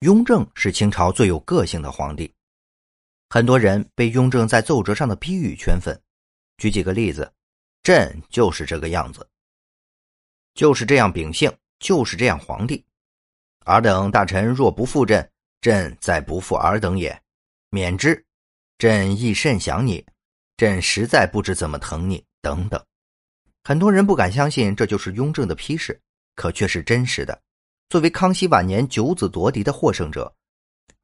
雍正是清朝最有个性的皇帝，很多人被雍正在奏折上的批语圈粉。举几个例子，朕就是这个样子，就是这样秉性，就是这样皇帝。尔等大臣若不负朕，朕再不负尔等也，免之。朕亦甚想你，朕实在不知怎么疼你。等等，很多人不敢相信这就是雍正的批示，可却是真实的。作为康熙晚年九子夺嫡的获胜者，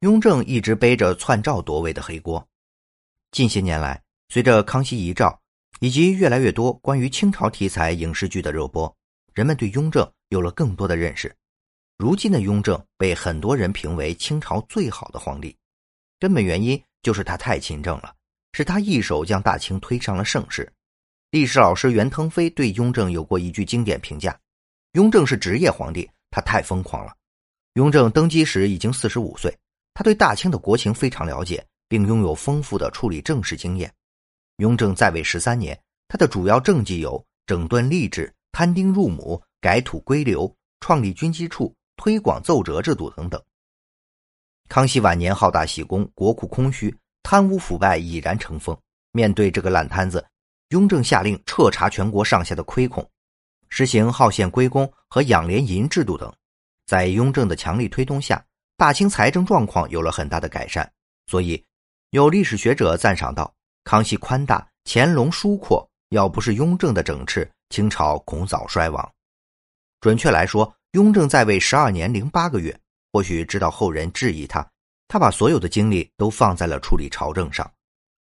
雍正一直背着篡赵夺位的黑锅。近些年来，随着康熙遗诏以及越来越多关于清朝题材影视剧的热播，人们对雍正有了更多的认识。如今的雍正被很多人评为清朝最好的皇帝，根本原因就是他太勤政了，是他一手将大清推上了盛世。历史老师袁腾飞对雍正有过一句经典评价：“雍正是职业皇帝，他太疯狂了。”雍正登基时已经四十五岁，他对大清的国情非常了解，并拥有丰富的处理政事经验。雍正在位十三年，他的主要政绩有整顿吏治、摊丁入亩、改土归流、创立军机处、推广奏折制度等等。康熙晚年好大喜功，国库空虚，贪污腐败已然成风。面对这个烂摊子。雍正下令彻查全国上下的亏空，实行号县归公和养廉银制度等。在雍正的强力推动下，大清财政状况有了很大的改善。所以，有历史学者赞赏道：“康熙宽大，乾隆疏阔，要不是雍正的整治，清朝恐早衰亡。”准确来说，雍正在位十二年零八个月。或许知道后人质疑他，他把所有的精力都放在了处理朝政上。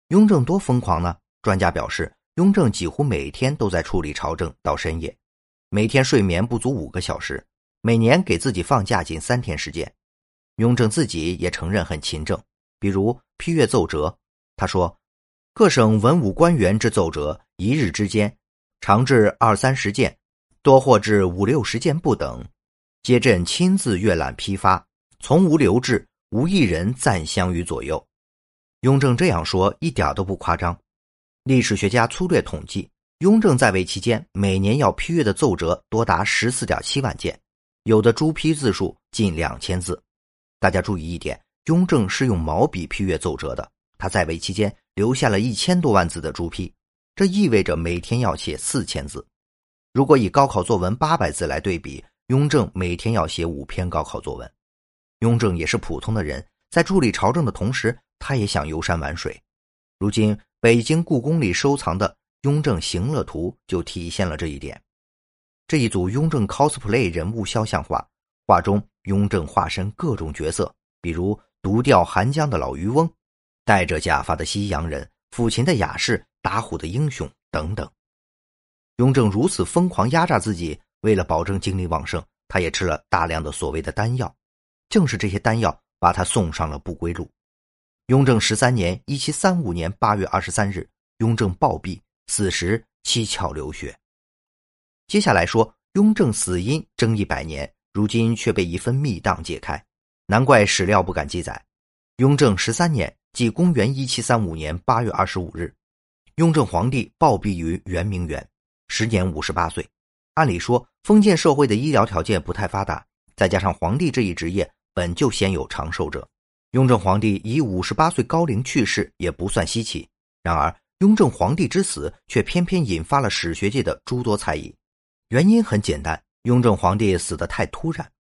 雍正多疯狂呢？专家表示。雍正几乎每天都在处理朝政到深夜，每天睡眠不足五个小时，每年给自己放假仅三天时间。雍正自己也承认很勤政，比如批阅奏折，他说：“各省文武官员之奏折，一日之间，常至二三十件，多或至五六十件不等，皆朕亲自阅览批发，从无留置，无一人暂相于左右。”雍正这样说一点都不夸张。历史学家粗略统计，雍正在位期间，每年要批阅的奏折多达十四点七万件，有的朱批字数近两千字。大家注意一点，雍正是用毛笔批阅奏折的，他在位期间留下了一千多万字的朱批，这意味着每天要写四千字。如果以高考作文八百字来对比，雍正每天要写五篇高考作文。雍正也是普通的人，在处理朝政的同时，他也想游山玩水。如今。北京故宫里收藏的《雍正行乐图》就体现了这一点。这一组雍正 cosplay 人物肖像画，画中雍正化身各种角色，比如独钓寒江的老渔翁、戴着假发的西洋人、抚琴的雅士、打虎的英雄等等。雍正如此疯狂压榨自己，为了保证精力旺盛，他也吃了大量的所谓的丹药。正是这些丹药，把他送上了不归路。雍正十三年（一七三五年）八月二十三日，雍正暴毙，死时七窍流血。接下来说，雍正死因争议百年，如今却被一份密档解开，难怪史料不敢记载。雍正十三年，即公元一七三五年八月二十五日，雍正皇帝暴毙于圆明园，时年五十八岁。按理说，封建社会的医疗条件不太发达，再加上皇帝这一职业本就鲜有长寿者。雍正皇帝以五十八岁高龄去世也不算稀奇，然而雍正皇帝之死却偏偏引发了史学界的诸多猜疑。原因很简单，雍正皇帝死得太突然，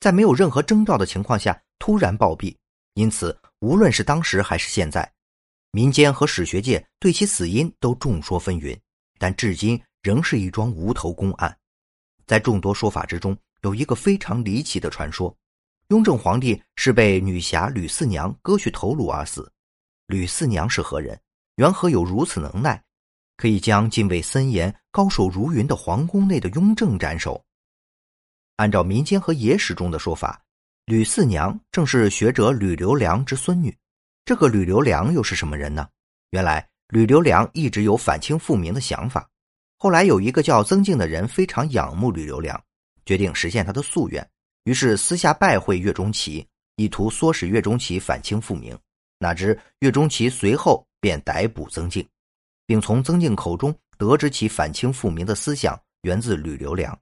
在没有任何征兆的情况下突然暴毙，因此无论是当时还是现在，民间和史学界对其死因都众说纷纭，但至今仍是一桩无头公案。在众多说法之中，有一个非常离奇的传说。雍正皇帝是被女侠吕四娘割去头颅而死。吕四娘是何人？缘何有如此能耐，可以将敬畏森严、高手如云的皇宫内的雍正斩首？按照民间和野史中的说法，吕四娘正是学者吕留良之孙女。这个吕留良又是什么人呢？原来吕留良一直有反清复明的想法，后来有一个叫曾静的人非常仰慕吕留良，决定实现他的夙愿。于是私下拜会岳钟琪，意图唆使岳钟琪反清复明。哪知岳钟琪随后便逮捕曾静，并从曾静口中得知其反清复明的思想源自吕留良。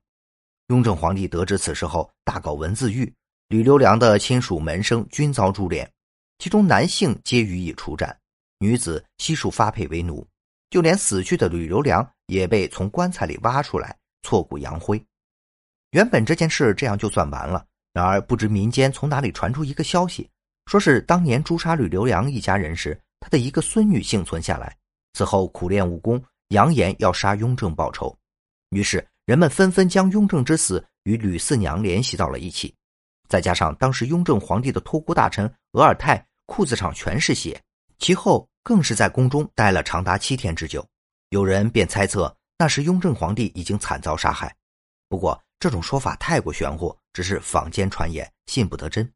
雍正皇帝得知此事后，大搞文字狱，吕留良的亲属门生均遭株连，其中男性皆予以处斩，女子悉数发配为奴，就连死去的吕留良也被从棺材里挖出来，挫骨扬灰。原本这件事这样就算完了，然而不知民间从哪里传出一个消息，说是当年诛杀吕留良一家人时，他的一个孙女幸存下来，此后苦练武功，扬言要杀雍正报仇。于是人们纷纷将雍正之死与吕四娘联系到了一起。再加上当时雍正皇帝的托孤大臣额尔泰裤子上全是血，其后更是在宫中待了长达七天之久，有人便猜测那时雍正皇帝已经惨遭杀害。不过这种说法太过玄乎，只是坊间传言，信不得真。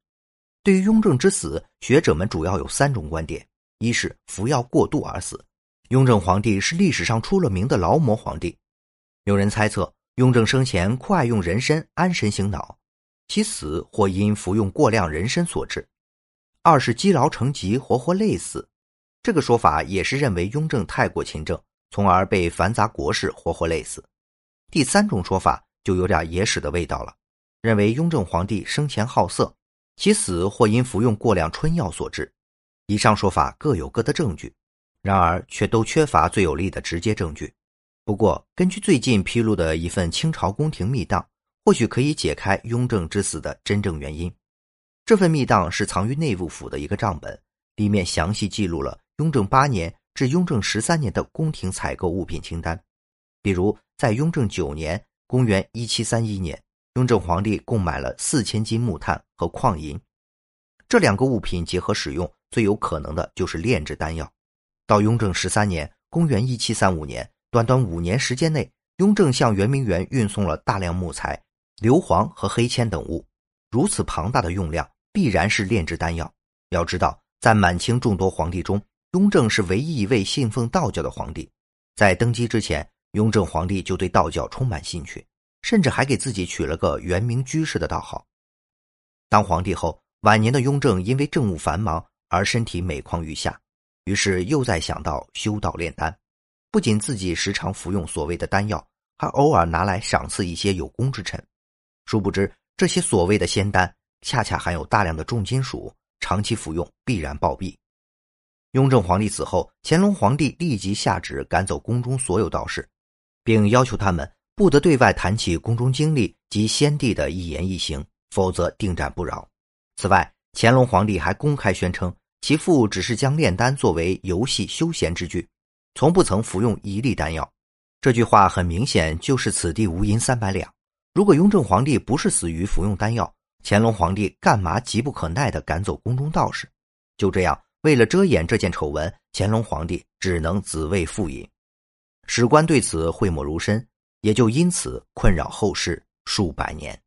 对于雍正之死，学者们主要有三种观点：一是服药过度而死，雍正皇帝是历史上出了名的劳模皇帝，有人猜测雍正生前酷爱用人参安神醒脑。其死或因服用过量人参所致，二是积劳成疾，活活累死。这个说法也是认为雍正太过勤政，从而被繁杂国事活活累死。第三种说法就有点野史的味道了，认为雍正皇帝生前好色，其死或因服用过量春药所致。以上说法各有各的证据，然而却都缺乏最有力的直接证据。不过，根据最近披露的一份清朝宫廷密档。或许可以解开雍正之死的真正原因。这份密档是藏于内务府的一个账本，里面详细记录了雍正八年至雍正十三年的宫廷采购物品清单。比如，在雍正九年（公元一七三一年），雍正皇帝共买了四千斤木炭和矿银。这两个物品结合使用，最有可能的就是炼制丹药。到雍正十三年（公元一七三五年），短短五年时间内，雍正向圆明园运送了大量木材。硫磺和黑铅等物，如此庞大的用量，必然是炼制丹药。要知道，在满清众多皇帝中，雍正是唯一一位信奉道教的皇帝。在登基之前，雍正皇帝就对道教充满兴趣，甚至还给自己取了个元明居士的道号。当皇帝后，晚年的雍正因为政务繁忙而身体每况愈下，于是又在想到修道炼丹，不仅自己时常服用所谓的丹药，还偶尔拿来赏赐一些有功之臣。殊不知，这些所谓的仙丹恰恰含有大量的重金属，长期服用必然暴毙。雍正皇帝死后，乾隆皇帝立即下旨赶走宫中所有道士，并要求他们不得对外谈起宫中经历及先帝的一言一行，否则定斩不饶。此外，乾隆皇帝还公开宣称，其父只是将炼丹作为游戏休闲之具，从不曾服用一粒丹药。这句话很明显就是此地无银三百两。如果雍正皇帝不是死于服用丹药，乾隆皇帝干嘛急不可耐地赶走宫中道士？就这样，为了遮掩这件丑闻，乾隆皇帝只能自卫赴饮。史官对此讳莫如深，也就因此困扰后世数百年。